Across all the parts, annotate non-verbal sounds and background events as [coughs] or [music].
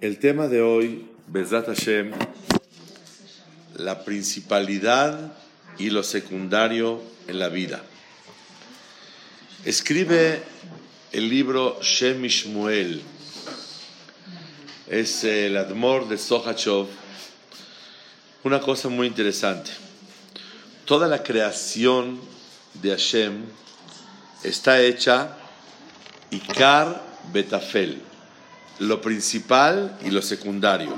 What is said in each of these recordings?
El tema de hoy, Bezat Hashem, la principalidad y lo secundario en la vida. Escribe el libro Shem Ishmuel, es el Admor de Sohachov, una cosa muy interesante. Toda la creación de Hashem está hecha Ikar Betafel, lo principal y lo secundario.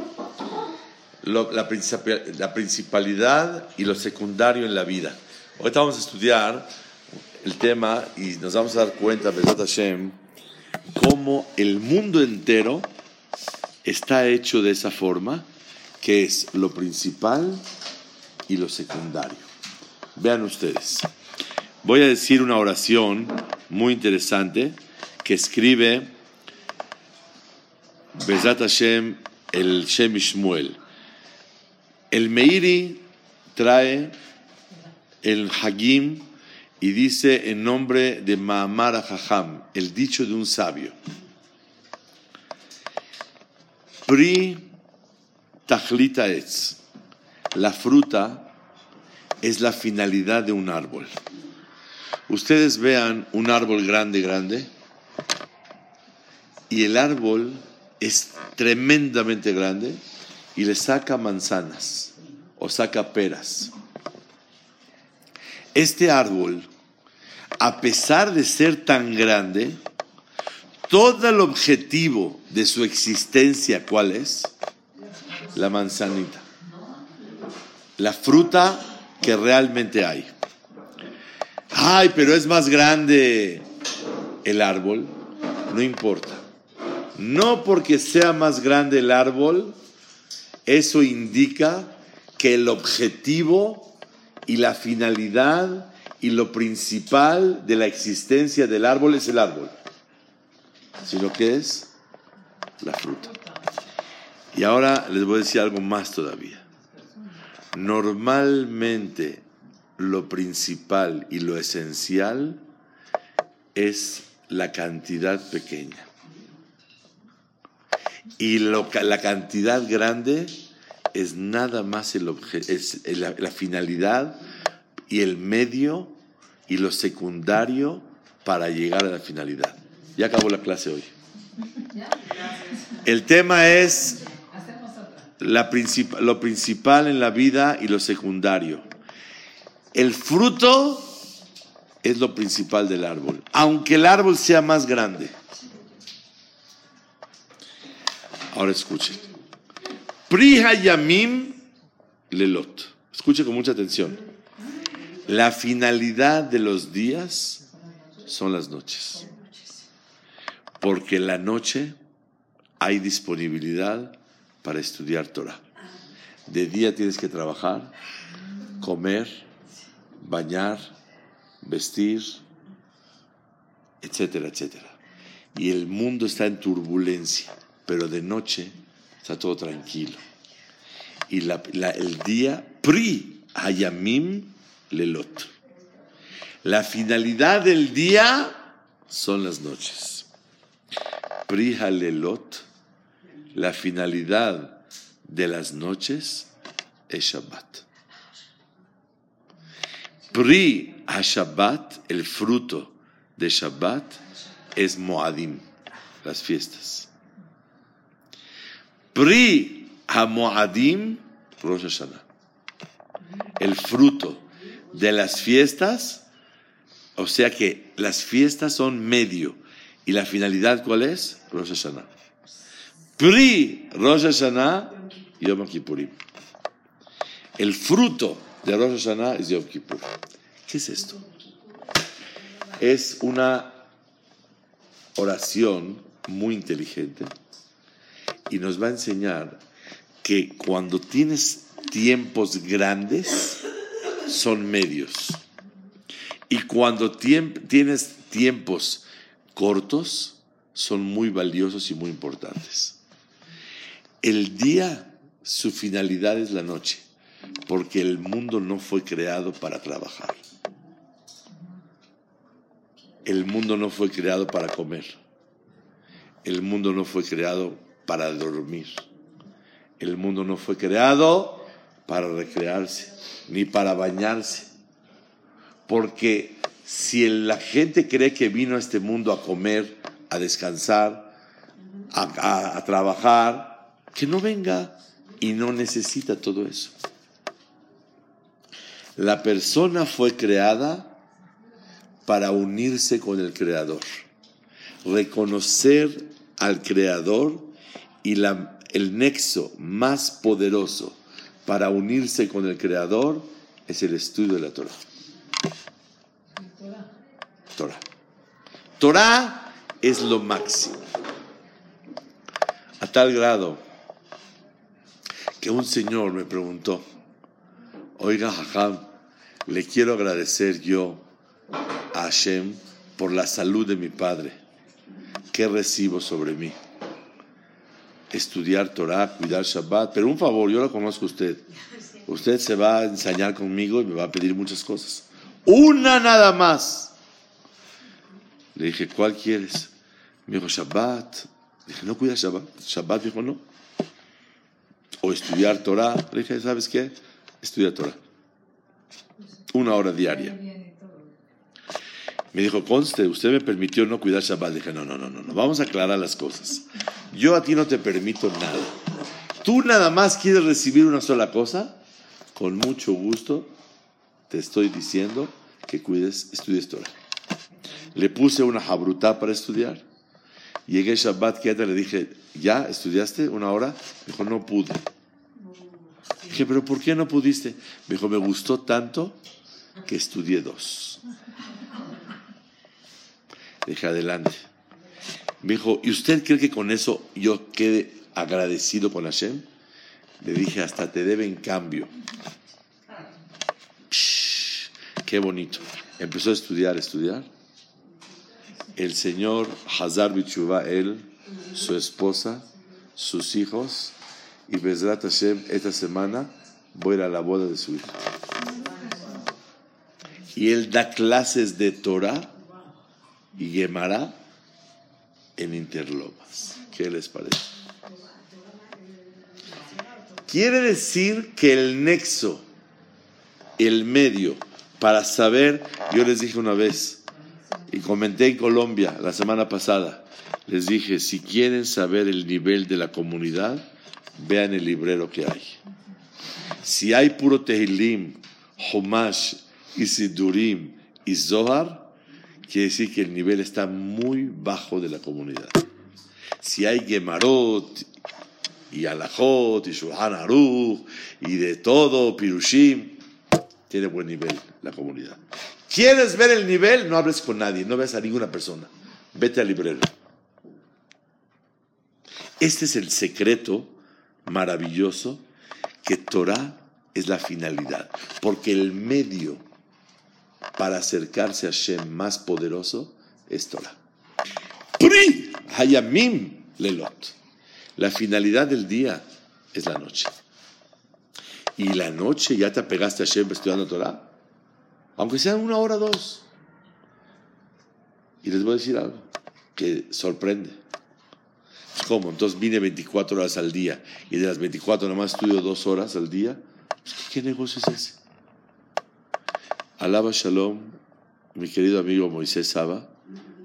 la, la, principalidad y lo secundario en la vida. Ahorita vamos a estudiar el tema y nos vamos a dar cuenta, Besat Hashem, cómo el mundo entero está hecho de esa forma, que es lo principal y lo secundario. Vean ustedes. Voy a decir una oración muy interesante que escribe Bezat Hashem, el Shem Ishmuel. El Meiri trae el Hagim y dice en nombre de Maamar Hajam, el dicho de un sabio. Pri Tachlita etz. La fruta es la finalidad de un árbol. Ustedes vean un árbol grande, grande, y el árbol es tremendamente grande y le saca manzanas o saca peras. Este árbol, a pesar de ser tan grande, todo el objetivo de su existencia, ¿cuál es? La manzanita. La fruta que realmente hay. Ay, pero es más grande el árbol. No importa. No porque sea más grande el árbol, eso indica que el objetivo y la finalidad y lo principal de la existencia del árbol es el árbol, sino que es la fruta. Y ahora les voy a decir algo más todavía. Normalmente lo principal y lo esencial es la cantidad pequeña. Y la cantidad grande es nada más el la finalidad y el medio y lo secundario para llegar a la finalidad. Ya acabó la clase hoy. El tema es la lo principal en la vida y lo secundario. El fruto es lo principal del árbol, aunque el árbol sea más grande. Ahora escuchen. Priha Yamim Lelot. Escuche con mucha atención. La finalidad de los días son las noches. Porque la noche hay disponibilidad para estudiar Torah. De día tienes que trabajar, comer, bañar, vestir, etcétera, etcétera. Y el mundo está en turbulencia pero de noche está todo tranquilo. Y el día, pri hayamim lelot. La finalidad del día son las noches. Pri halelot, la finalidad de las noches es Shabbat. Pri Shabbat, el fruto de Shabbat, es Moadim, las fiestas. Pri Hamoadim Rosh Hashanah. El fruto de las fiestas, o sea que las fiestas son medio. ¿Y la finalidad cuál es? Rosh Hashanah. Pri Rosh Hashanah, Yom Kippurim. El fruto de Rosh Hashanah es Yom Kippur. ¿Qué es esto? Es una oración muy inteligente y nos va a enseñar que cuando tienes tiempos grandes, son medios. Y cuando tienes tiempos cortos, son muy valiosos y muy importantes. El día, su finalidad es la noche, porque el mundo no fue creado para trabajar. El mundo no fue creado para comer. El mundo no fue creado para dormir. El mundo no fue creado para recrearse, ni para bañarse. Porque si la gente cree que vino a este mundo a comer, a descansar, a, trabajar, que no venga y no necesita todo eso. La persona fue creada para unirse con el Creador, reconocer al Creador y la, el nexo más poderoso para unirse con el Creador es el estudio de la Torah. Torah. Torah es lo máximo. A tal grado que un señor me preguntó, oiga, Jajam, le quiero agradecer yo a Hashem por la salud de mi padre. ¿Qué recibo sobre mí? Estudiar Torah, cuidar Shabbat, pero un favor, yo lo conozco a usted. Usted se va a ensañar conmigo y me va a pedir muchas cosas. Una nada más. Le dije, ¿cuál quieres? Me dijo, Shabbat. Le dije, ¿no cuidas Shabbat? Shabbat dijo, no o estudiar Torah. Le dije, ¿sabes qué? Estudia Torah. Una hora diaria. Me dijo, conste, usted me permitió no cuidar Shabbat. Dije, no, no, no, no, no, vamos a aclarar las cosas. Yo a ti no te permito nada. Tú nada más quieres recibir una sola cosa. Con mucho gusto te estoy diciendo que cuides, estudies Torah. Le puse una jabrutá para estudiar. Llegué Shabbat, que le dije, ¿ya estudiaste una hora? Me dijo, no pude. Dije, ¿pero por qué no pudiste? Me dijo, me gustó tanto que estudié dos. Dije, adelante. Me dijo, ¿y usted cree que con eso yo quede agradecido con Hashem? Le dije, hasta te deben cambio. qué bonito. Empezó a estudiar, estudiar el señor Hazar Bichuba, él, su esposa, sus hijos, y Bezrat Hashem, esta semana voy a a la boda de su hijo. Y él da clases de Torah y Gemara en Interlomas. ¿Qué les parece? Quiere decir que el nexo, el medio, para saber, yo les dije una vez, y comenté en Colombia la semana pasada, les dije, si quieren saber el nivel de la comunidad, vean el librero que hay. Si hay puro Tehilim, Homash, Isidurim y Zohar, quiere decir que el nivel está muy bajo de la comunidad. Si hay Gemarot y Alajot y Shulchan Aruch y de todo, Pirushim, tiene buen nivel la comunidad. ¿Quieres ver el nivel? No hables con nadie, no veas a ninguna persona. Vete al librero. Este es el secreto maravilloso que Torah es la finalidad, porque el medio para acercarse a Shem más poderoso es Torah. Pri hayamim lelot. La finalidad del día es la noche. Y la noche ya te apegaste a Shem estudiando Torah aunque sean una hora o dos. Y les voy a decir algo que sorprende. ¿Cómo? Entonces vine 24 horas al día y de las 24 nomás estudio dos horas al día. Pues, ¿Qué negocio es ese? Alaba Shalom, mi querido amigo Moisés Saba,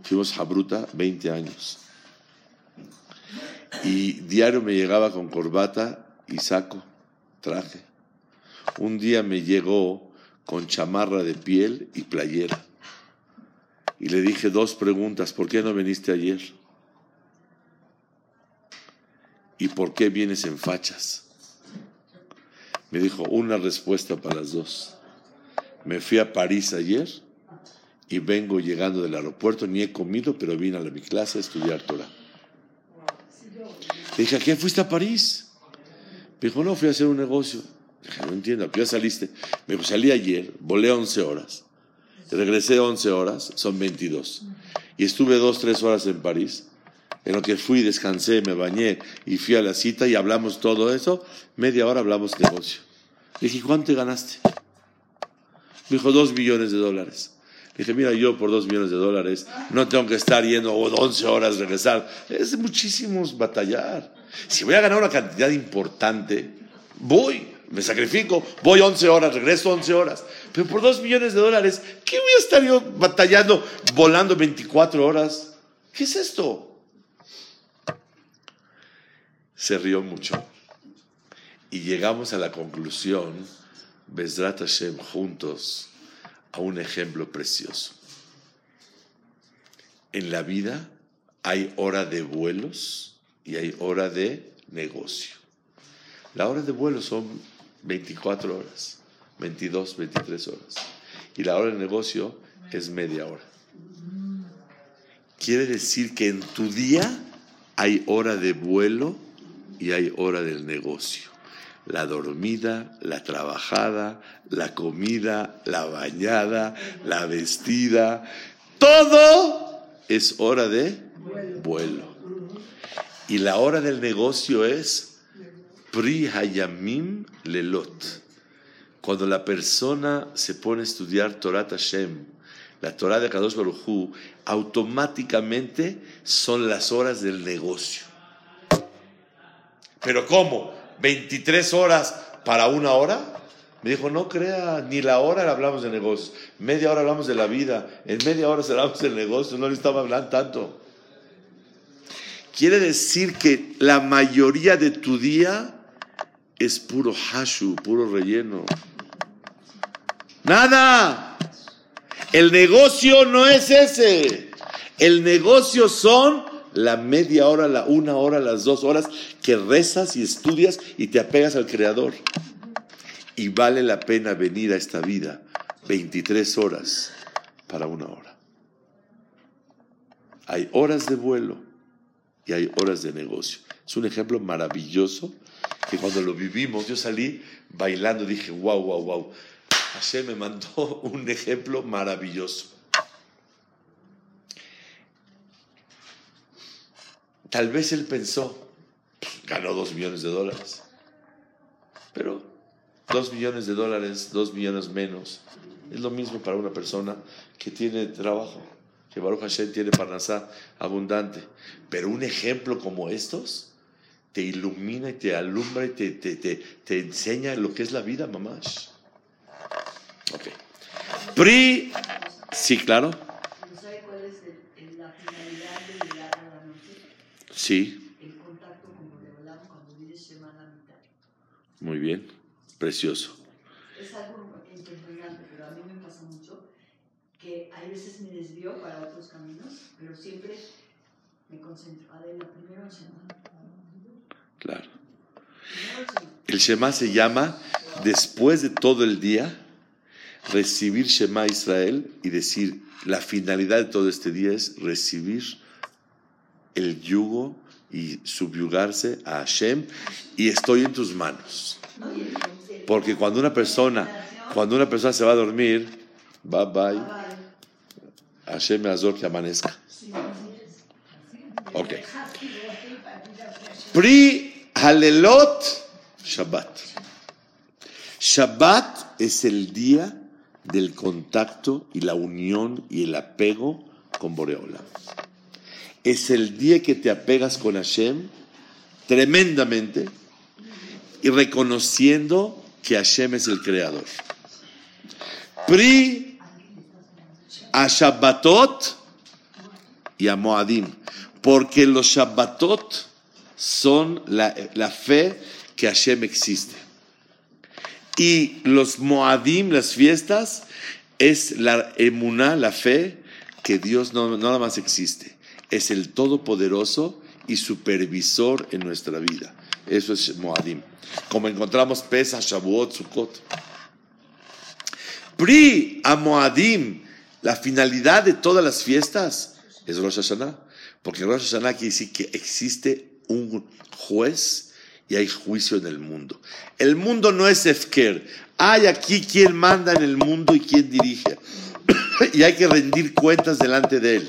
fuimos a Bruta 20 años. Y diario me llegaba con corbata y saco, traje. Un día me llegó con chamarra de piel y playera. Y le dije dos preguntas, ¿por qué no viniste ayer? ¿Y por qué vienes en fachas? Me dijo una respuesta para las dos. Me fui a París ayer y vengo llegando del aeropuerto, ni he comido, pero vine a mi clase a estudiar Torah. Le dije, ¿a qué fuiste a París? Me dijo, no, fui a hacer un negocio no entiendo, ¿a qué saliste? Me salí ayer, volé 11 horas. Regresé 11 horas, son 22. Y estuve 2, 3 horas en París. En lo que fui, descansé, me bañé y fui a la cita y hablamos todo eso. Media hora hablamos negocio. Le dije, ¿cuánto ganaste? Dijo, 2 millones de dólares. Dije, mira, yo por dos millones de dólares no tengo que estar yendo 11 horas regresar. Es muchísimos batallar. Si voy a ganar una cantidad importante, voy, me sacrifico, voy 11 horas, regreso 11 horas. Pero por dos millones de dólares, ¿qué voy a estar yo batallando, volando 24 horas? ¿Qué es esto? Se rió mucho. Y llegamos a la conclusión, Besrat Hashem, juntos, a un ejemplo precioso. En la vida hay hora de vuelos y hay hora de negocio. La hora de vuelo son 24 horas, 22, 23 horas. Y la hora de negocio es media hora. Quiere decir que en tu día hay hora de vuelo y hay hora del negocio la dormida, la trabajada, la comida, la bañada, la vestida, todo es hora de vuelo. Y la hora del negocio es Pri Hayamim Lelot. Cuando la persona se pone a estudiar Torah Hashem, la Torah de Kadosh Baruj automáticamente son las horas del negocio. ¿Pero cómo? 23 horas para una hora. Me dijo, no crea, ni la hora hablamos de negocios. Media hora hablamos de la vida. En media hora hablamos del negocio. No le estaba hablando tanto. Quiere decir que la mayoría de tu día es puro hashu, puro relleno. Nada. El negocio no es ese. El negocio son la media hora, la una hora, las dos horas que rezas y estudias y te apegas al Creador. Y vale la pena venir a esta vida 23 horas para una hora. Hay horas de vuelo y hay horas de negocio. Es un ejemplo maravilloso que cuando lo vivimos, yo salí bailando, dije, wow, wow, wow. Hashem me mandó [laughs] un ejemplo maravilloso. Tal vez él pensó, ganó dos millones de dólares. Pero dos millones de dólares, dos millones menos, es lo mismo para una persona que tiene trabajo, que Baruch Hashem tiene parnasá abundante. Pero un ejemplo como estos te ilumina y te alumbra y te, te, te, enseña lo que es la vida, mamás. Ok. Pri, sí, claro. Sí. El contacto como le hablamos cuando dice semana mitad. Muy bien, precioso. Es algo impresionante, pero a mí me pasa mucho que hay veces me desvío para otros caminos, pero siempre me concentro. Adela, primero el Shema. Claro. El Shema se llama, después de todo el día, recibir Shema Israel y decir, la finalidad de todo este día es recibir el yugo y subyugarse a Hashem y estoy en tus manos. Porque cuando una persona, cuando una persona se va a dormir, bye bye, Hashem me azor que amanezca. Ok. Pri Halelot Shabbat. Shabbat es el día del contacto y la unión y el apego con Boreola es el día que te apegas con Hashem tremendamente y reconociendo que Hashem es el creador. Pri a Shabbatot y a Moadim, porque los Shabbatot son la, fe que Hashem existe. Y los Moadim, las fiestas, es la emuná, la fe que Dios no, no nada más existe es el Todopoderoso y supervisor en nuestra vida. Eso es Moadim. Como encontramos Pesach, Shavuot, Sukkot. Pri a Moadim, la finalidad de todas las fiestas es Rosh Hashanah. Porque Rosh Hashanah quiere decir que existe un juez y hay juicio en el mundo. El mundo no es Efker. Hay aquí quien manda en el mundo y quien dirige. [coughs] y hay que rendir cuentas delante de él.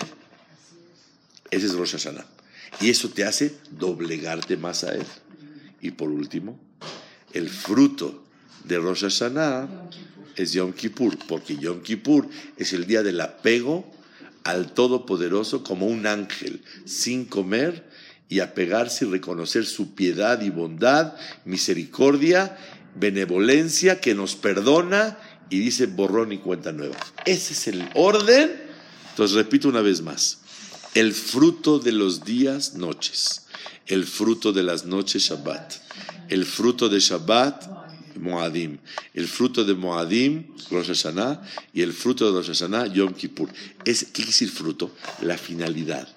Ese es Rosh Hashanah. Y eso te hace doblegarte más a Él. Y por último, el fruto de Rosh Hashanah es Yom Kippur, porque Yom Kippur es el día del apego al Todopoderoso como un ángel, sin comer y apegarse y reconocer su piedad y bondad, misericordia, benevolencia que nos perdona y dice borrón y cuenta nueva. Ese es el orden. Entonces repito una vez más, el fruto de los días, noches, el fruto de las noches, Shabbat, el fruto de Shabbat, Moadim. El fruto de Moadim, Rosh Hashanah, y el fruto de Rosh Hashanah, Yom Kippur. Es, ¿Qué quiere decir fruto? La finalidad.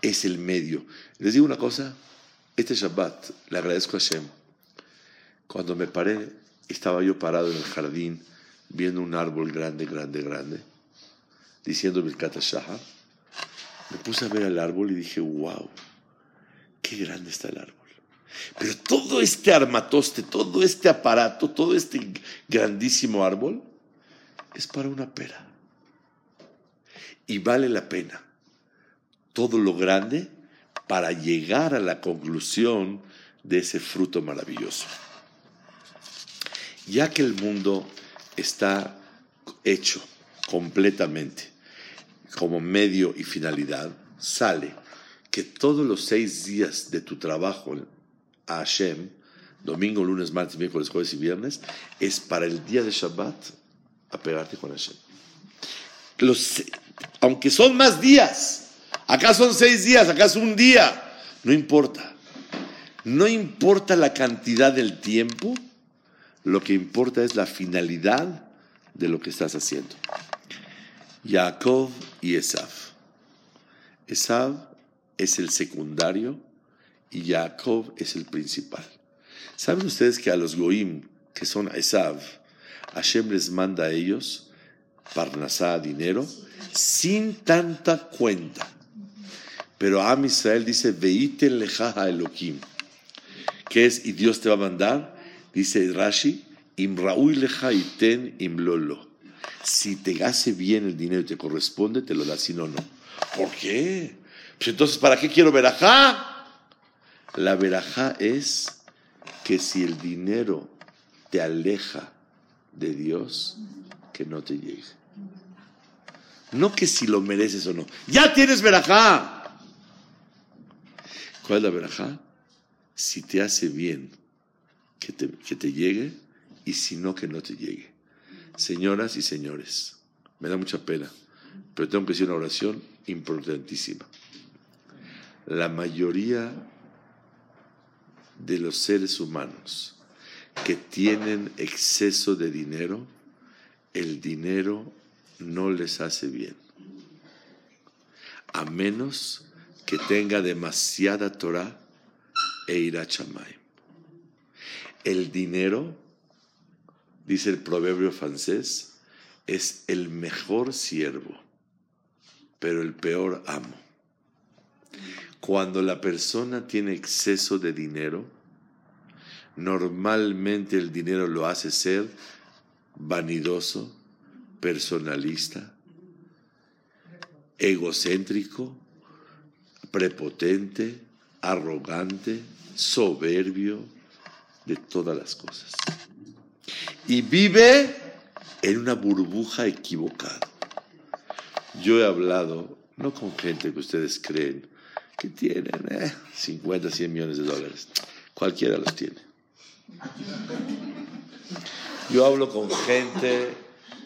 Es el medio. Les digo una cosa. Este Shabbat le agradezco a Hashem. Cuando me paré, estaba yo parado en el jardín viendo un árbol grande, grande, grande, diciendo Birkat Shahar. Me puse a ver el árbol y dije, wow, qué grande está el árbol. Pero todo este armatoste, todo este aparato, todo este grandísimo árbol es para una pera. Y vale la pena todo lo grande para llegar a la conclusión de ese fruto maravilloso. Ya que el mundo está hecho completamente como medio y finalidad, sale que todos los seis días de tu trabajo a Hashem, domingo, lunes, martes, miércoles, jueves y viernes, es para el día de Shabbat apegarte con Hashem. Los, aunque son más días, acá son seis días, acá es un día, no importa. No importa la cantidad del tiempo, lo que importa es la finalidad de lo que estás haciendo. Jacob y Esav. Esav es el secundario y Jacob es el principal. ¿Saben ustedes que a los Goim, que son Esav, Hashem les manda a ellos Parnasá, dinero, sin tanta cuenta? Pero a Israel dice, Veite lejaja Elohim, que es, y Dios te va a mandar, dice Rashi, Imraui imlolo. Si te hace bien el dinero y te corresponde, te lo das, si no, no. ¿Por qué? Pues entonces, ¿para qué quiero verajá? La verajá es que si el dinero te aleja de Dios, que no te llegue. No que si lo mereces o no. Ya tienes verajá. ¿Cuál es la verajá? Si te hace bien que te, que te llegue y si no, que no te llegue. Señoras y señores, me da mucha pena, pero tengo que decir una oración importantísima. La mayoría de los seres humanos que tienen exceso de dinero, el dinero no les hace bien. A menos que tenga demasiada Torah e irá El dinero, dice el proverbio francés, es el mejor siervo, pero el peor amo. Cuando la persona tiene exceso de dinero, normalmente el dinero lo hace ser vanidoso, personalista, egocéntrico, prepotente, arrogante, soberbio, de todas las cosas. Y vive en una burbuja equivocada. Yo he hablado, no con gente que ustedes creen, que tienen eh, 50, 100 millones de dólares. Cualquiera los tiene. Yo hablo con gente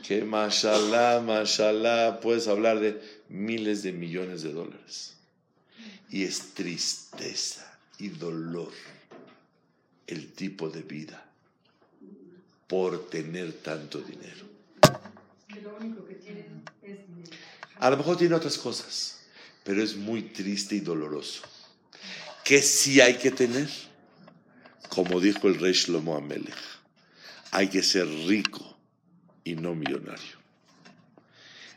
que, mashallah, mashallah, puedes hablar de miles de millones de dólares. Y es tristeza y dolor el tipo de vida por tener tanto dinero. A lo mejor tiene otras cosas pero es muy triste y doloroso. ¿Qué sí hay que tener? Como dijo el rey Shlomo Amelech, hay que ser rico y no millonario.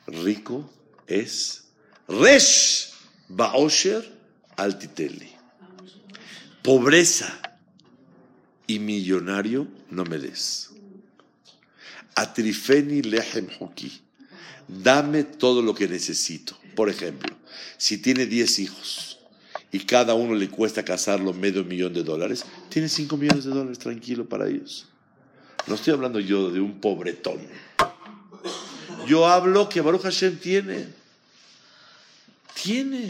Rico es Resh Baosher Altiteli. Pobreza y millonario no me des. Atrifeni lehem hoki. Dame todo lo que necesito. Por ejemplo, si tiene 10 hijos y cada uno le cuesta casarlo medio millón de dólares, tiene 5 millones de dólares tranquilo para ellos. No estoy hablando yo de un pobretón. Yo hablo que Baruch Hashem tiene. Tiene.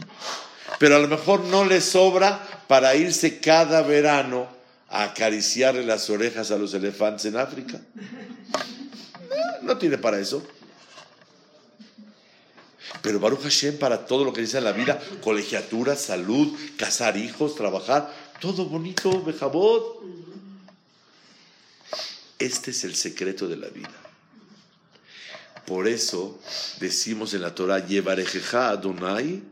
Pero a lo mejor no le sobra para irse cada verano a acariciarle las orejas a los elefantes en África. No tiene para eso. Pero Baruch Hashem para todo lo que dice en la vida, colegiatura, salud, casar hijos, trabajar, todo bonito, Bejabot. Este es el secreto de la vida. Por eso decimos en la Torah, Yevarejeja Adonai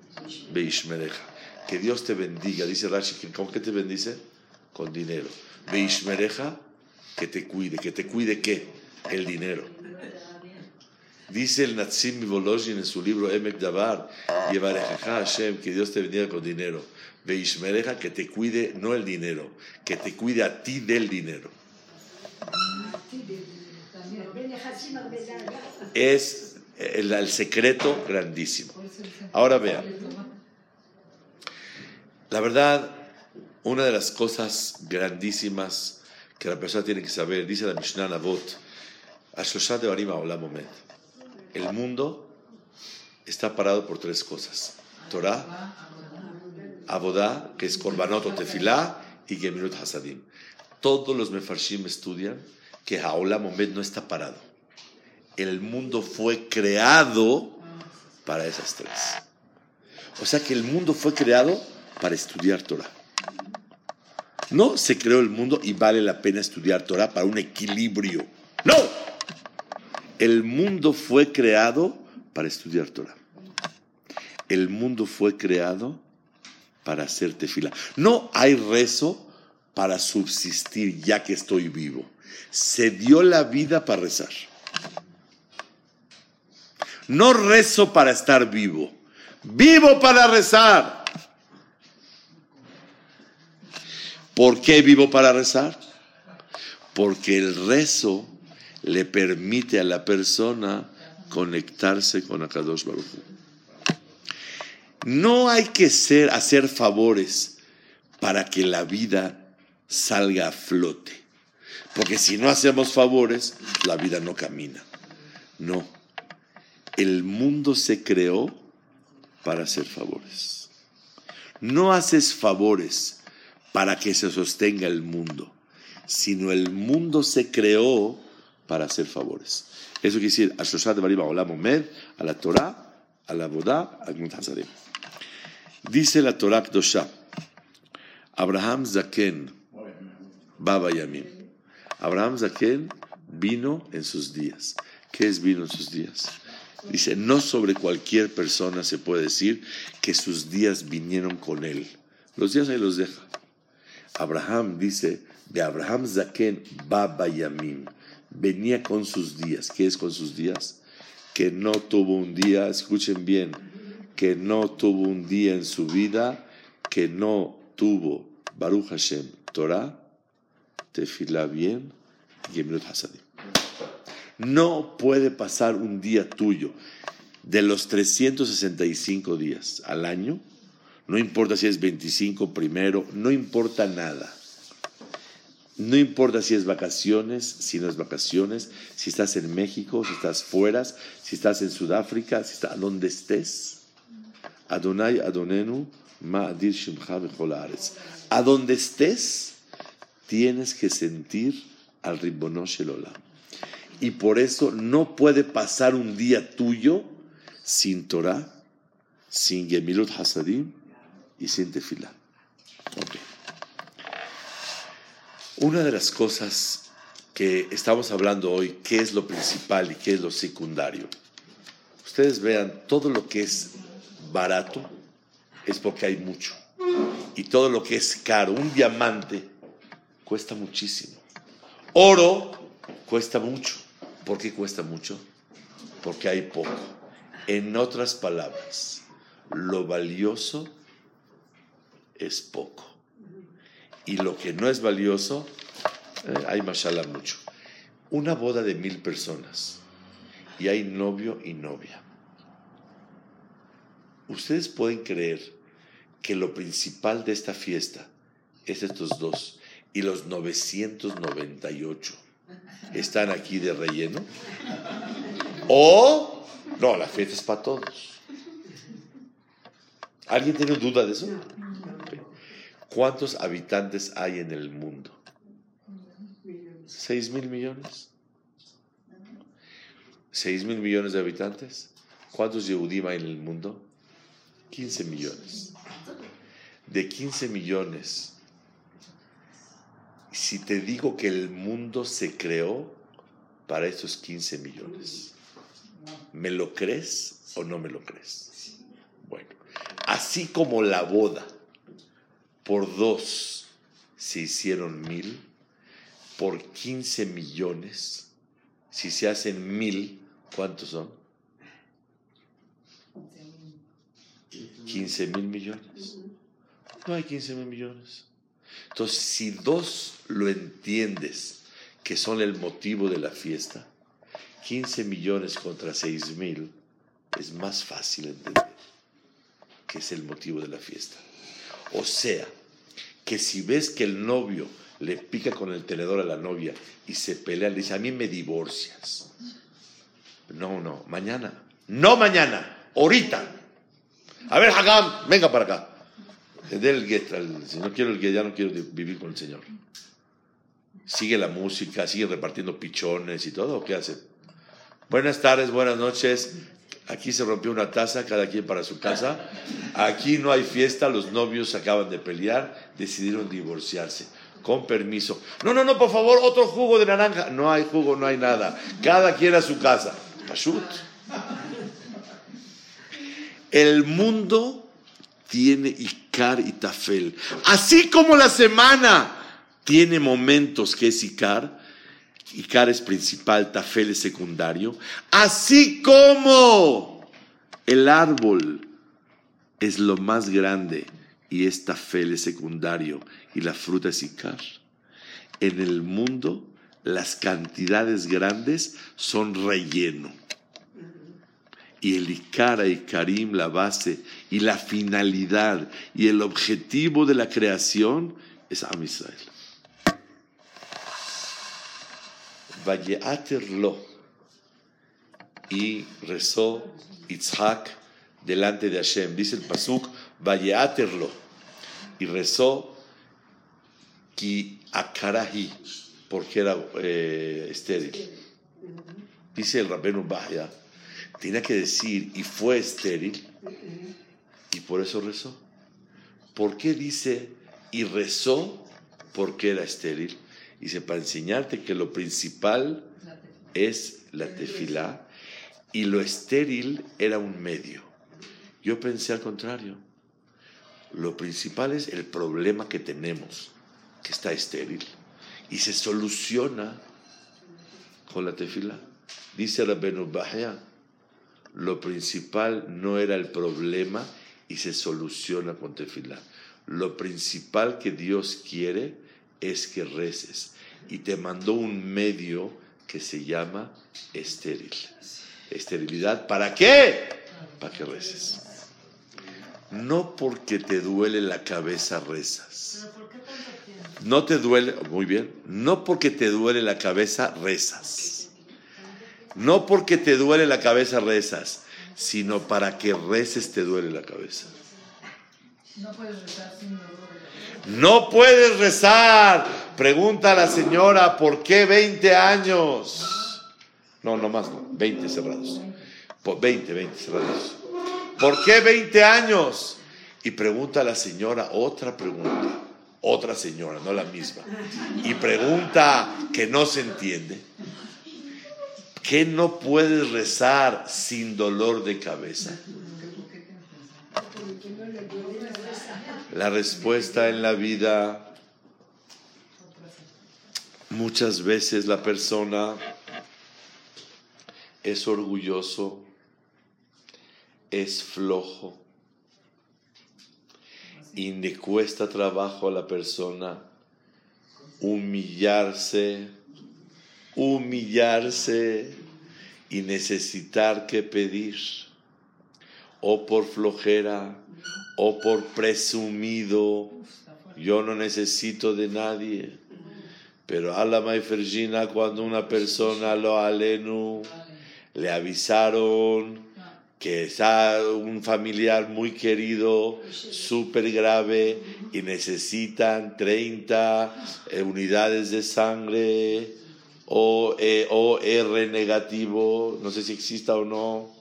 Beishmereja. Que Dios te bendiga. Dice Rashi, ¿con qué te bendice? Con dinero. Beishmereja, que te cuide. ¿Que te cuide qué? El dinero. Dice el Natsim Volozhin en su libro Emek Dabar, Yevarejeja Hashem, que Dios te bendiga con dinero. Beishmereja, que te cuide no el dinero, que te cuide a ti del dinero. Es el, secreto grandísimo. Ahora vean, la verdad, una de las cosas grandísimas que la persona tiene que saber, dice la Mishnah Navot, el mundo está parado por tres cosas. Torah, Abodá, que es Korbanot o Tefilá, y Geminut Hasadim. Todos los Mefarshim estudian que Haolam Omed no está parado. El mundo fue creado para esas tres. O sea que el mundo fue creado para estudiar Torah. No se creó el mundo y vale la pena estudiar Torah para un equilibrio. No. El mundo fue creado para estudiar Torah. El mundo fue creado para hacer tefila. No hay rezo para subsistir ya que estoy vivo. Se dio la vida para rezar. No rezo para estar vivo. Vivo para rezar. ¿Por qué vivo para rezar? Porque el rezo le permite a la persona conectarse con Akadosh Baruch no hay que hacer favores para que la vida salga a flote. Porque si no hacemos favores, la vida no camina. No. El mundo se creó para hacer favores. No haces favores para que se sostenga el mundo, sino el mundo se creó para hacer favores. Eso quiere decir, a la Torah, a la Bodá, a Hazadim. Dice la Torah Kdosha, Abraham Zaken, Baba Yamim. Abraham Zaken vino en sus días. ¿Qué es vino en sus días? Dice, no sobre cualquier persona se puede decir que sus días vinieron con él. Los días ahí los deja. Abraham dice, de Abraham Zaken Baba Yamim, venía con sus días. ¿Qué es con sus días? Que no tuvo un día, escuchen bien, que no tuvo un día en su vida que no tuvo Baruch Hashem Torah, Tefilá bien y Eminut Hasadim. No puede pasar un día tuyo de los 365 días al año, no importa si es 25 primero, no importa nada. No importa si es vacaciones, si no es vacaciones, si estás en México, si estás fuera, si estás en Sudáfrica, si estás donde estés. Adonai Adonenu Ma'adir Shimcha A donde estés, tienes que sentir al Ribonosh el Y por eso no puede pasar un día tuyo sin Torah, sin Gemilut Hasadim y sin Tefillah. Una de las cosas que estamos hablando hoy, qué es lo principal y qué es lo secundario. Ustedes vean todo lo que es barato es porque hay mucho. Y todo lo que es caro, un diamante, cuesta muchísimo. Oro cuesta mucho. ¿Por qué cuesta mucho? Porque hay poco. En otras palabras, lo valioso es poco. Y lo que no es valioso, eh, hay mashallah mucho. Una boda de mil personas y hay novio y novia. Ustedes pueden creer que lo principal de esta fiesta es estos dos y los 998 están aquí de relleno. O, no, la fiesta es para todos. ¿Alguien tiene duda de eso? ¿Cuántos habitantes hay en el mundo? ¿Seis mil millones? ¿Seis mil millones de habitantes? ¿Cuántos Yehudim hay en el mundo? 15 millones. De 15 millones, si te digo que el mundo se creó para esos 15 millones, ¿me lo crees o no me lo crees? Bueno, así como la boda por dos se hicieron mil, por 15 millones, si se hacen mil, ¿cuántos son? 15 mil millones. No hay 15 mil millones. Entonces, si dos lo entiendes, que son el motivo de la fiesta, 15 millones contra 6 mil es más fácil entender que es el motivo de la fiesta. O sea, que si ves que el novio le pica con el tenedor a la novia y se pelea, le dice, a mí me divorcias. No, no, mañana. No mañana, ahorita. A ver, Hagam, venga para acá. Del get, si no quiero el ya no quiero vivir con el Señor. Sigue la música, sigue repartiendo pichones y todo, ¿o qué hace? Buenas tardes, buenas noches. Aquí se rompió una taza, cada quien para su casa. Aquí no hay fiesta, los novios acaban de pelear, decidieron divorciarse. Con permiso. No, no, no, por favor, otro jugo de naranja. No hay jugo, no hay nada. Cada quien a su casa. Pashut. El mundo tiene Icar y Tafel. Así como la semana tiene momentos que es Icar, Icar es principal, Tafel es secundario. Así como el árbol es lo más grande y es Tafel es secundario y la fruta es Icar. En el mundo las cantidades grandes son relleno y el Ikara y Karim, la base y la finalidad y el objetivo de la creación es Am Israel. Lo y rezó Yitzhak delante de Hashem. Dice el Pasuk, lo y rezó Ki Akarahi, porque era eh, estéril. Dice el Rabenu Bahya tenía que decir, y fue estéril, y por eso rezó. ¿Por qué dice, y rezó porque era estéril? Dice, para enseñarte que lo principal es la tefilá, y lo estéril era un medio. Yo pensé al contrario. Lo principal es el problema que tenemos, que está estéril, y se soluciona con la tefilá. Dice Rabbenu Bahya, lo principal no era el problema y se soluciona con tefilá. Lo principal que Dios quiere es que reces. Y te mandó un medio que se llama estéril. Esterilidad, ¿para qué? Para que reces. No porque te duele la cabeza rezas. No te duele, muy bien, no porque te duele la cabeza rezas. No porque te duele la cabeza rezas, sino para que reces te duele la cabeza. No puedes rezar sin. No puedes rezar. Pregunta a la señora, ¿por qué 20 años? No, no más, no, 20 cerrados. 20, 20 cerrados. ¿Por qué 20 años? Y pregunta a la señora otra pregunta, otra señora, no la misma. Y pregunta que no se entiende. ¿Qué no puedes rezar sin dolor de cabeza? La respuesta en la vida, muchas veces la persona es orgulloso, es flojo y le cuesta trabajo a la persona humillarse humillarse y necesitar que pedir, o por flojera, o por presumido, yo no necesito de nadie. Pero a la Fergina, cuando una persona lo alenu, le avisaron que está un familiar muy querido, súper grave, y necesitan 30 eh, unidades de sangre o, eh, o R negativo, no sé si exista o no,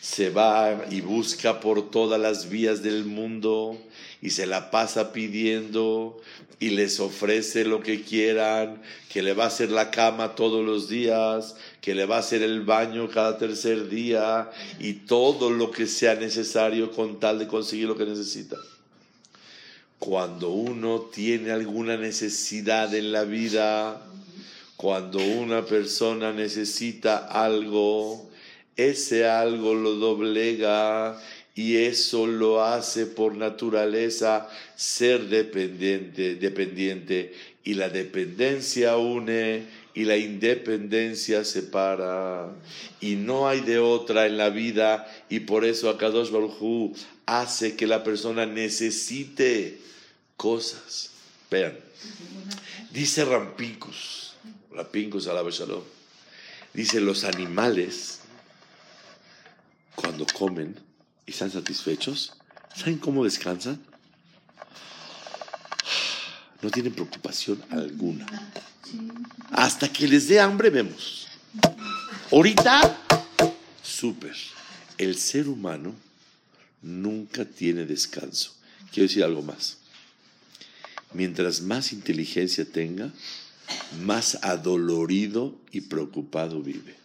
se va y busca por todas las vías del mundo y se la pasa pidiendo y les ofrece lo que quieran, que le va a hacer la cama todos los días, que le va a hacer el baño cada tercer día y todo lo que sea necesario con tal de conseguir lo que necesita. Cuando uno tiene alguna necesidad en la vida, cuando una persona necesita algo, ese algo lo doblega y eso lo hace por naturaleza ser dependiente, dependiente y la dependencia une y la independencia separa y no hay de otra en la vida y por eso Akadosh Baruj hace que la persona necesite cosas. Vean, dice Rampicus, Rampicus alaba Shalom, dice los animales cuando comen y están satisfechos, ¿saben cómo descansan? No tienen preocupación alguna. Hasta que les dé hambre vemos. Ahorita, súper. El ser humano nunca tiene descanso. Quiero decir algo más. Mientras más inteligencia tenga, más adolorido y preocupado vive.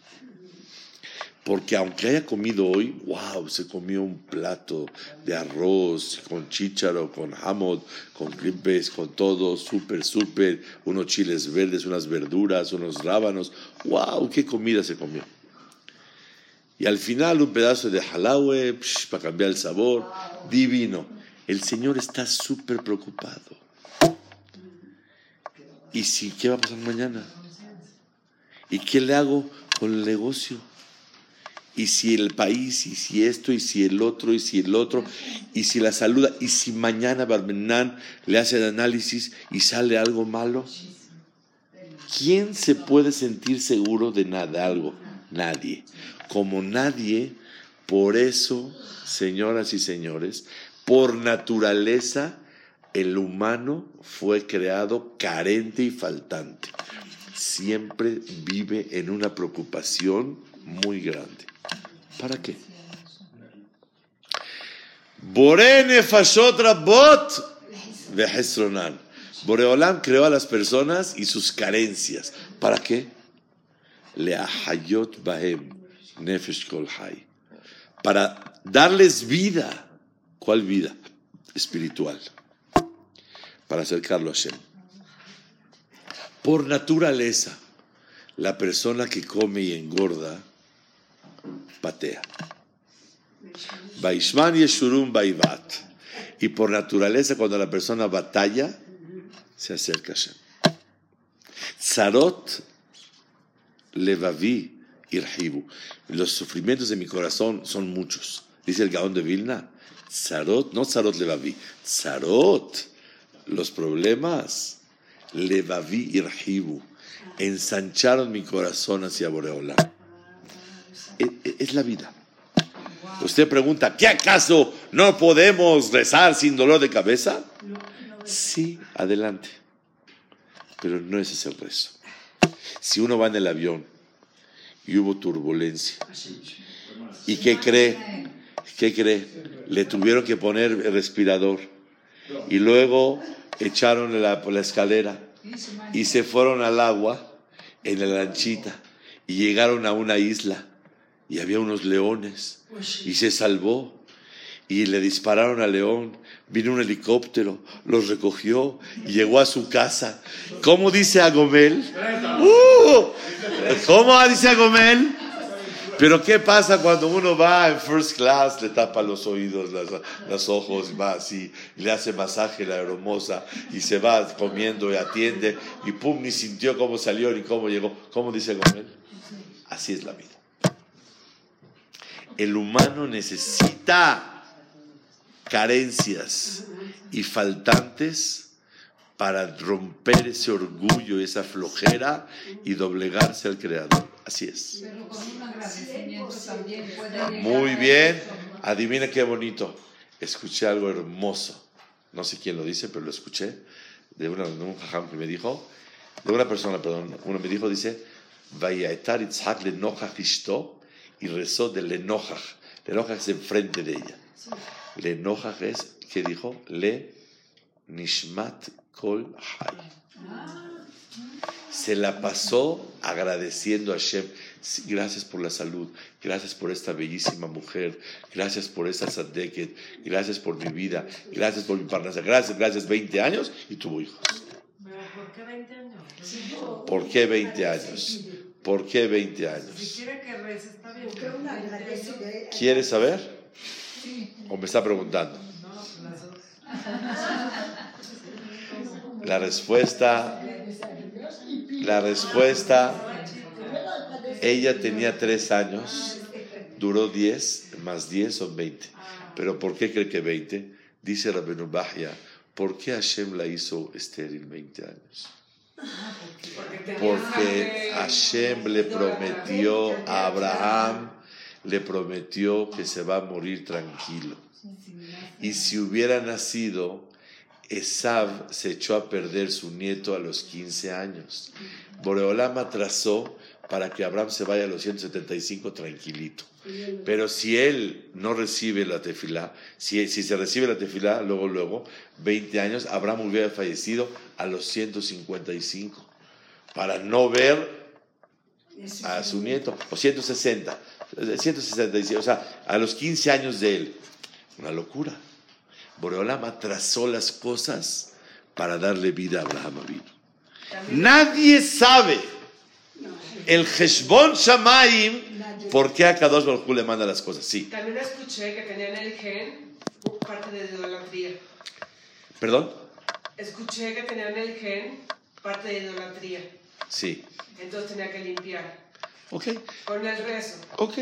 Porque aunque haya comido hoy, wow, se comió un plato de arroz con chícharo, con jamón, con crimpes, con todo, súper, súper, unos chiles verdes, unas verduras, unos rábanos, wow, qué comida se comió. Y al final un pedazo de jalawe para cambiar el sabor, divino. El Señor está súper preocupado. ¿Y si qué va a pasar mañana? ¿Y qué le hago con el negocio? Y si el país, y si esto, y si el otro, y si el otro, y si la saluda, y si mañana Barmenán le hace el análisis y sale algo malo. ¿Quién se puede sentir seguro de nada, algo? Nadie. Como nadie, por eso, señoras y señores, por naturaleza, el humano fue creado carente y faltante. Siempre vive en una preocupación muy grande. ¿Para qué? Borene Fashotra Bot Hesronan. Boreolam creó a las personas y sus carencias. ¿Para qué? Leahayot Bahem Nefesh Kol Para darles vida. ¿Cuál vida? Espiritual. Para acercarlo a Hashem. Por naturaleza, la persona que come y engorda patea. Baishman Yeshurum Baivat. Y por naturaleza, cuando la persona batalla, se acerca a Hashem. Tzarot Levavi Irhibu. Los sufrimientos de mi corazón son muchos. Dice el Gaón de Vilna. Tzarot, no Tzarot Levavi. Tzarot, los problemas. Levavi Irhibu. Ensancharon mi corazón hacia Boreolam es la vida. Usted pregunta, ¿qué acaso no podemos rezar sin dolor de cabeza? Sí, adelante. Pero no ese es el rezo. Si uno va en el avión y hubo turbulencia, ¿y qué cree? ¿Qué cree? Le tuvieron que poner respirador y luego echaron la, la escalera y se fueron al agua en la lanchita y llegaron a una isla y había unos leones y se salvó y le dispararon al león. Vino un helicóptero, los recogió y llegó a su casa. ¿Cómo dice Agomel? ¡Uh! ¿Cómo dice Agomel? Pero ¿qué pasa cuando uno va en first class, le tapa los oídos, los ojos, va así, le hace masaje la hermosa y se va comiendo y atiende y pum, ni sintió cómo salió ni cómo llegó? ¿Cómo dice Agomel? Así es la vida el humano necesita carencias y faltantes para romper ese orgullo, esa flojera y doblegarse al Creador. Así es. Muy bien. Adivina qué bonito. Escuché algo hermoso. No sé quién lo dice, pero lo escuché de, una, de un jajam que me dijo, de una persona, perdón, uno me dijo, dice, Vayaetar Itzhak le y rezó de le Nojach. Le Nojach es enfrente de ella. Nojach es, ¿qué dijo? Le Nishmat Kol Hay. Se la pasó agradeciendo a Hashem. Sí, Gracias por la salud, gracias por esta bellísima mujer, gracias por esta sadeket, gracias por mi vida, gracias por mi parnasa, gracias, gracias, 20 años y tuvo hijos. ¿Pero por qué 20 años? ¿Por qué 20 años? ¿Por qué 20 Si años? quiere que rece, está bien. Porque pero uno 20 agradece años, de- ¿Quieres saber? Sí. ¿O me está preguntando? No, las dos. La respuesta, la respuesta, ella tenía 3 años, duró 10, más 10 son 20. Pero ¿por qué cree que 20? Dice Rabenu Bahya, ¿por qué Hashem la hizo estéril 20 años? Porque, Hashem le prometió a Abraham, le prometió que se va a morir tranquilo. Y si hubiera nacido, Esav se echó a perder su nieto a los 15 años. Boreolam atrasó para que Abraham se vaya a los 175 tranquilito. Pero si él no recibe la tefilá, si, si se recibe la tefilá, luego, luego, 20 años, Abraham hubiera fallecido a los 155 para no ver a su nieto, o 160, eh, 165, o sea, a los 15 años de él. Una locura. Boreolam atrasó las cosas para darle vida a Abraham Avinu. Nadie sabe el Heshbon Shamaim por qué a Kadosh Baruj Hu le manda las cosas. Sí, También escuché que tenían el gen parte de idolatría. perdón. Escuché que tenían el gen parte de idolatría. Sí, Entonces tenía que limpiar. ok. Con el rezo. Ok.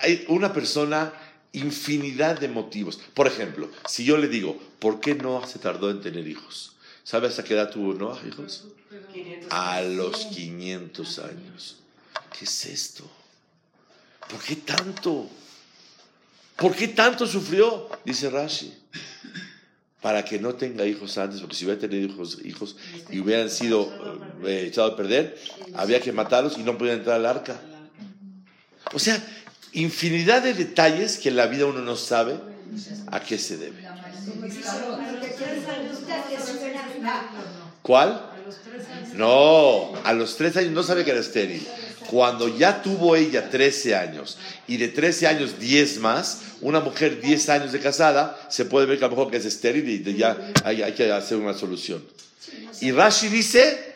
Hay una persona, infinidad de motivos. Por ejemplo, si yo le digo, ¿por qué Noah se tardó en tener hijos? ¿Sabe hasta qué edad tuvo Noah hijos? 500. A los 500 años. ¿Qué es esto? ¿Por qué tanto? ¿Por qué tanto sufrió? Dice Rashi. Para que no tenga hijos antes, porque si hubiera tenido hijos, y hubieran sido eh, echados a perder, había que matarlos y no podían entrar al arca. O sea, infinidad de detalles que en la vida uno no sabe a qué se debe. ¿Cuál? A los 3 años. No, a los tres años no sabía que era estéril. Cuando ya tuvo ella 13 años y de 13 años 10 más, una mujer 10 años de casada se puede ver que a lo mejor es estéril y ya hay, que hacer una solución. Y Rashi dice,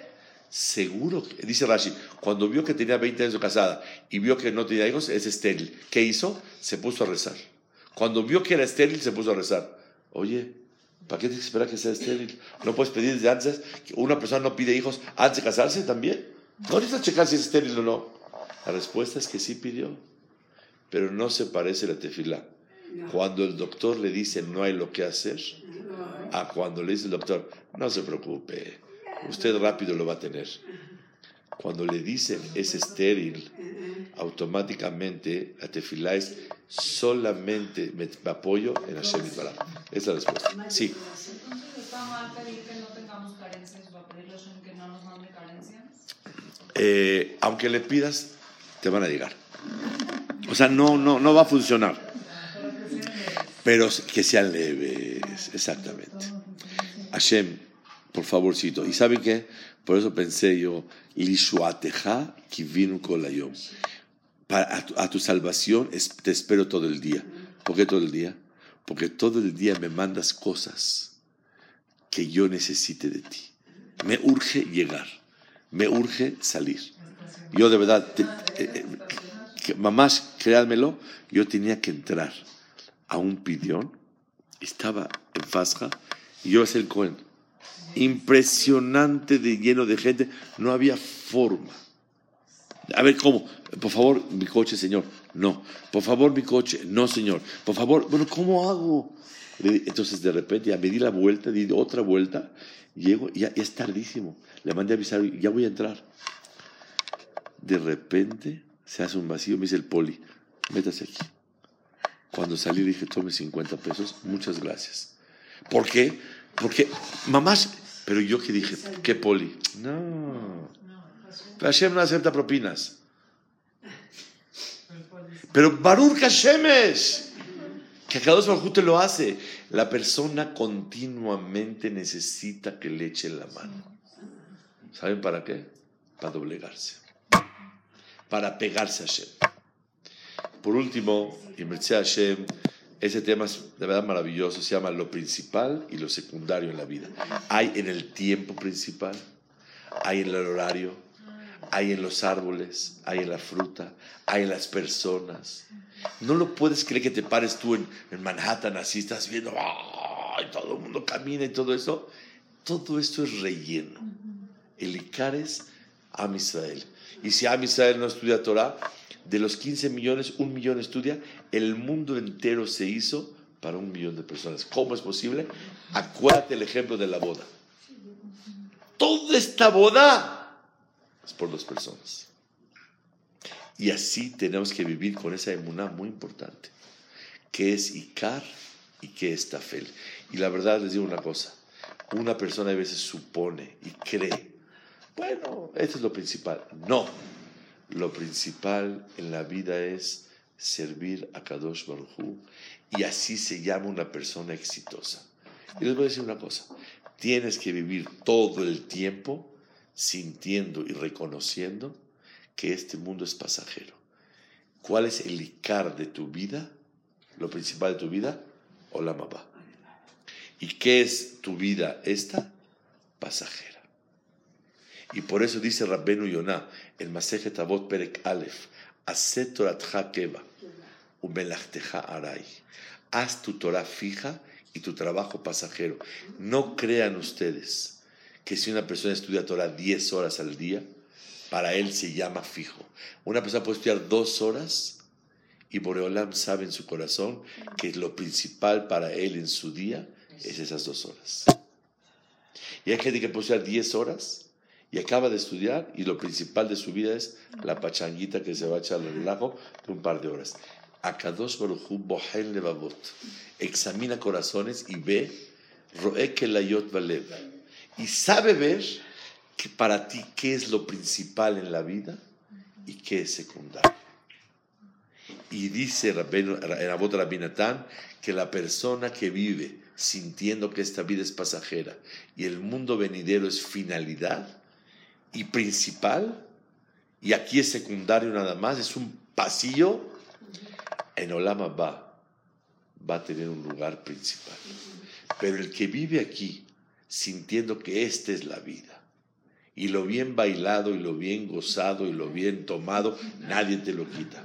seguro, dice Rashi, cuando vio que tenía 20 años de casada y vio que no tenía hijos, es estéril. ¿Qué hizo? Se puso a rezar. Cuando vio que era estéril, se puso a rezar. Oye, ¿para qué tienes que que sea estéril? ¿No puedes pedir desde antes una persona no pide hijos antes de casarse también? No necesitas checar si es estéril o no. La respuesta es que sí pidió, pero no se parece la tefilá. Cuando el doctor le dice no hay lo que hacer, a cuando le dice el doctor, no se preocupe, usted rápido lo va a tener. Cuando le dicen es estéril, automáticamente la tefilá es solamente me, apoyo en Hashem. Esa es la respuesta. Sí. Entonces está mal pedir que no tengamos carencias o a pedirle a Hashem que no nos mande carencias. Eh, aunque le pidas, te van a llegar. O sea, no, no, no va a funcionar. Pero que sean leves, exactamente. Hashem, por favorcito. ¿Y saben qué? Por eso pensé yo, kolayom. Para, a, a tu salvación es- te espero todo el día. ¿Por qué todo el día? Porque todo el día me mandas cosas que yo necesite de ti. Me urge llegar. Me urge salir. Yo de verdad, te- eh, eh, mamás, créanmelo, yo tenía que entrar a un pidión, estaba en Fasja, y yo ser el Cohen. Impresionante de lleno de gente, no había forma. A ver, ¿cómo? Por favor, mi coche, señor. No. Por favor, mi coche. No, señor. Por favor, bueno, ¿cómo hago? Entonces, de repente, ya me di la vuelta, di otra vuelta, Llego, ya, ya es tardísimo. Le mandé a avisar, ya voy a entrar. De repente se hace un vacío, me dice el poli, métase aquí. Cuando salí dije, tome 50 pesos, muchas gracias. ¿Por qué? Porque, mamás, pero yo que dije, ¿qué poli? No. Hashem no acepta propinas. Pero Baruch Hashem es. Que cada dos te lo hace. La persona continuamente necesita que le echen la mano. ¿Saben para qué? Para doblegarse. Para pegarse a Hashem. Por último, y Hashem, ese tema es de verdad maravilloso. Se llama lo principal y lo secundario en la vida. Hay en el tiempo principal, hay en el horario, hay en los árboles, hay en la fruta, hay en las personas. No lo puedes creer que te pares tú en, Manhattan así, estás viendo, ¡ay! todo el mundo camina y todo eso. Todo esto es relleno. El Icar es Am Israel. Y si Am Israel no estudia Torah, de los 15 millones, un millón estudia, el mundo entero se hizo para un millón de personas. ¿Cómo es posible? Acuérdate el ejemplo de la boda. Toda esta boda por dos personas. Y así tenemos que vivir con esa emuná muy importante, que es Icar y que es Tafel. Y la verdad les digo una cosa, una persona a veces supone y cree, bueno, esto es lo principal. No, lo principal en la vida es servir a Kadosh Baruj y así se llama una persona exitosa. Y les voy a decir una cosa, tienes que vivir todo el tiempo sintiendo y reconociendo que este mundo es pasajero. ¿Cuál es el icar de tu vida? Lo principal de tu vida, o la mamá. ¿Y qué es tu vida esta? Pasajera. Y por eso dice Rabbenu Yonah, el Masejet Avot Perek Aleph, Toratja Keva, Aray. Haz tu Torah fija y tu trabajo pasajero. No crean ustedes que si una persona estudia Torah 10 horas al día, para él se llama fijo. Una persona puede estudiar dos horas y Boreolam sabe en su corazón que lo principal para él en su día es esas dos horas. Y hay gente que puede estudiar diez horas y acaba de estudiar y lo principal de su vida es la pachanguita que se va a echar al lago de un par de horas. Akadosh Baruchu Bohen Levavot. Examina corazones y ve Roe Kelayot Valev. Y sabe ver que para ti qué es lo principal en la vida y qué es secundario. Y dice en Abot Rabinatán que la persona que vive sintiendo que esta vida es pasajera y el mundo venidero es finalidad y principal, y aquí es secundario nada más, es un pasillo, en Olama va, va a tener un lugar principal. Pero el que vive aquí sintiendo que esta es la vida, y lo bien bailado y lo bien gozado y lo bien tomado, nadie te lo quita.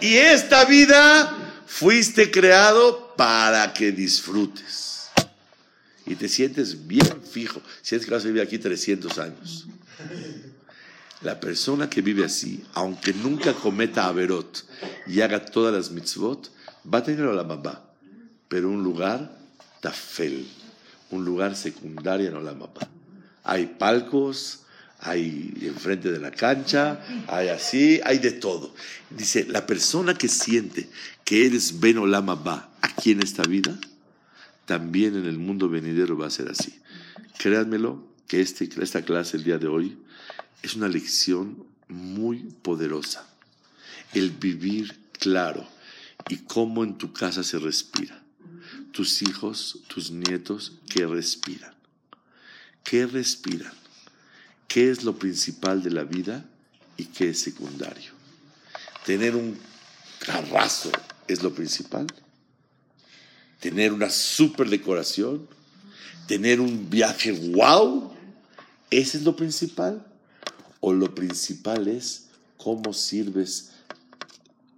Y esta vida fuiste creado para que disfrutes. Y te sientes bien fijo. Sientes que vas a vivir aquí 300 años. La persona que vive así, aunque nunca cometa averot y haga todas las mitzvot, va a tener a la mamá, pero un lugar tafel, un lugar secundario en la mamá hay palcos, hay enfrente de la cancha, hay así, hay de todo. Dice, la persona que siente que eres Ben Olama va aquí en esta vida, también en el mundo venidero va a ser así. Créanmelo que este, esta clase el día de hoy es una lección muy poderosa. El vivir claro y cómo en tu casa se respira. Tus hijos, tus nietos, que respiran ¿Qué respiran? ¿Qué es lo principal de la vida y qué es secundario? Tener un carrazo es lo principal. Tener una super decoración. Tener un viaje wow. ¿Ese es lo principal? ¿O lo principal es cómo sirves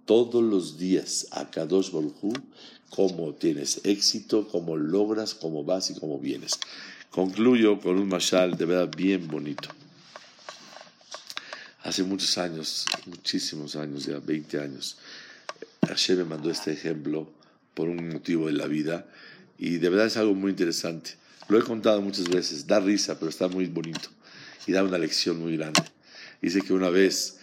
todos los días a Kadosh Baruj cómo tienes éxito, cómo logras, cómo vas y cómo vienes. Concluyo con un mashal de verdad bien bonito. Hace muchos años, muchísimos años, ya 20 años, Hashem me mandó este ejemplo por un motivo de la vida y de verdad es algo muy interesante. Lo he contado muchas veces, da risa, pero está muy bonito y da una lección muy grande. Dice que una vez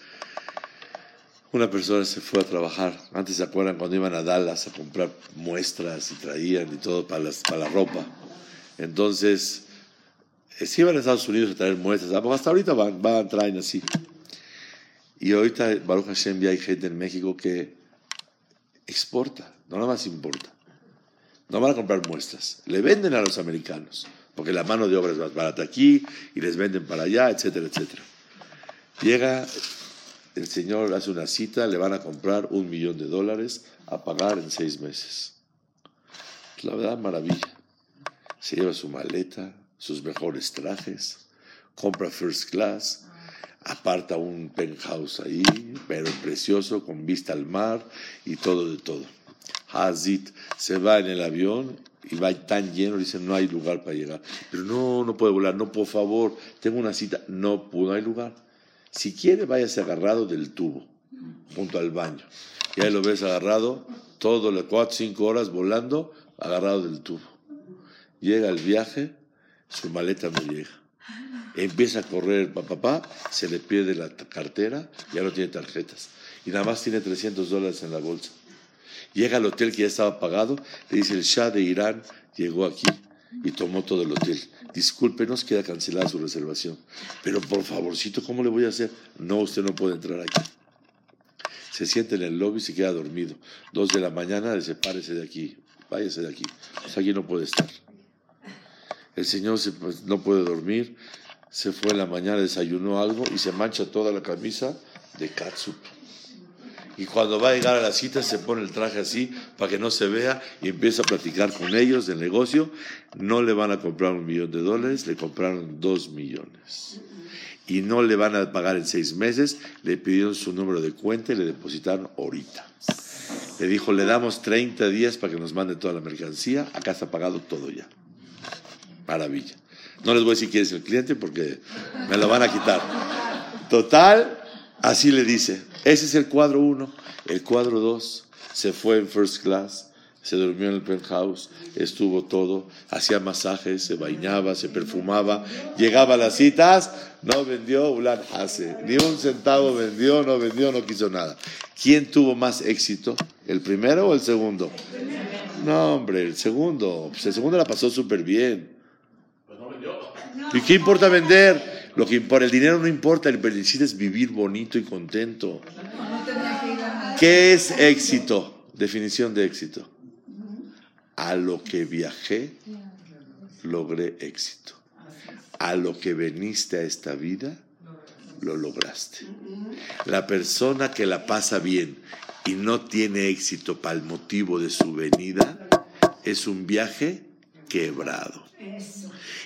una persona se fue a trabajar, antes se acuerdan cuando iban a Dallas a comprar muestras y traían y todo para, las, para la ropa. Entonces, eh, se iban a Estados Unidos a traer muestras, ah, pues hasta ahorita van, van, traen así. Y ahorita, Baruch Hashem, ya hay gente en México que exporta, no nada más importa. No van a comprar muestras, le venden a los americanos, porque la mano de obra es más barata aquí y les venden para allá, etcétera, etcétera. Llega el señor, hace una cita, le van a comprar un millón de dólares a pagar en seis meses. La verdad, maravilla. Se lleva su maleta, sus mejores trajes, compra first class, aparta un penthouse ahí, pero precioso, con vista al mar y todo de todo. Hazit se va en el avión y va tan lleno, dice, no hay lugar para llegar. Pero no, no puede volar, no, por favor, tengo una cita, no, no hay lugar. Si quiere, váyase agarrado del tubo, junto al baño. Y ahí lo ves agarrado, todo, cuatro, cinco horas volando, agarrado del tubo. Llega el viaje, su maleta no llega. Empieza a correr papá, se le pierde la cartera, ya no tiene tarjetas. Y nada más tiene 300 dólares en la bolsa. Llega al hotel que ya estaba pagado, le dice el Shah de Irán llegó aquí y tomó todo el hotel. Discúlpenos, queda cancelada su reservación. Pero por favorcito, ¿cómo le voy a hacer? No, usted no puede entrar aquí. Se siente en el lobby y se queda dormido. Dos de la mañana, dice, párese de aquí, váyase de aquí. Pues aquí no puede estar. El señor pues, no puede dormir, se fue en la mañana, desayunó algo y se mancha toda la camisa de catsup. Y cuando va a llegar a la cita se pone el traje así para que no se vea y empieza a platicar con ellos del negocio. No le van a comprar un millón de dólares, le compraron dos millones. Y no le van a pagar en seis meses, le pidieron su número de cuenta y le depositaron ahorita. Le dijo, le damos 30 días para que nos mande toda la mercancía, acá está pagado todo ya. Maravilla. No les voy a decir quién es el cliente porque me lo van a quitar. Total, así le dice. Ese es el cuadro 1. El cuadro 2 se fue en first class, se durmió en el penthouse, estuvo todo, hacía masajes, se bañaba, se perfumaba, llegaba a las citas, no vendió Ulan hace, ni un centavo vendió, no vendió, no quiso nada. ¿Quién tuvo más éxito? ¿El primero o el segundo? No, hombre, el segundo. Pues el segundo la pasó súper bien. ¿Y qué importa vender? Lo que importa, el dinero no importa, el que es vivir bonito y contento. ¿Qué es éxito? Definición de éxito. A lo que viajé, logré éxito. A lo que veniste a esta vida, lo lograste. La persona que la pasa bien y no tiene éxito para el motivo de su venida, es un viaje quebrado.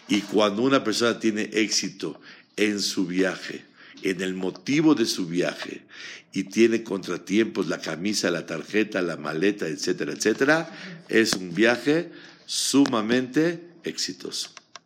Y cuando una persona tiene éxito en su viaje, en el motivo de su viaje, y tiene contratiempos, la camisa, la tarjeta, la maleta, etcétera, etcétera, es un viaje sumamente exitoso.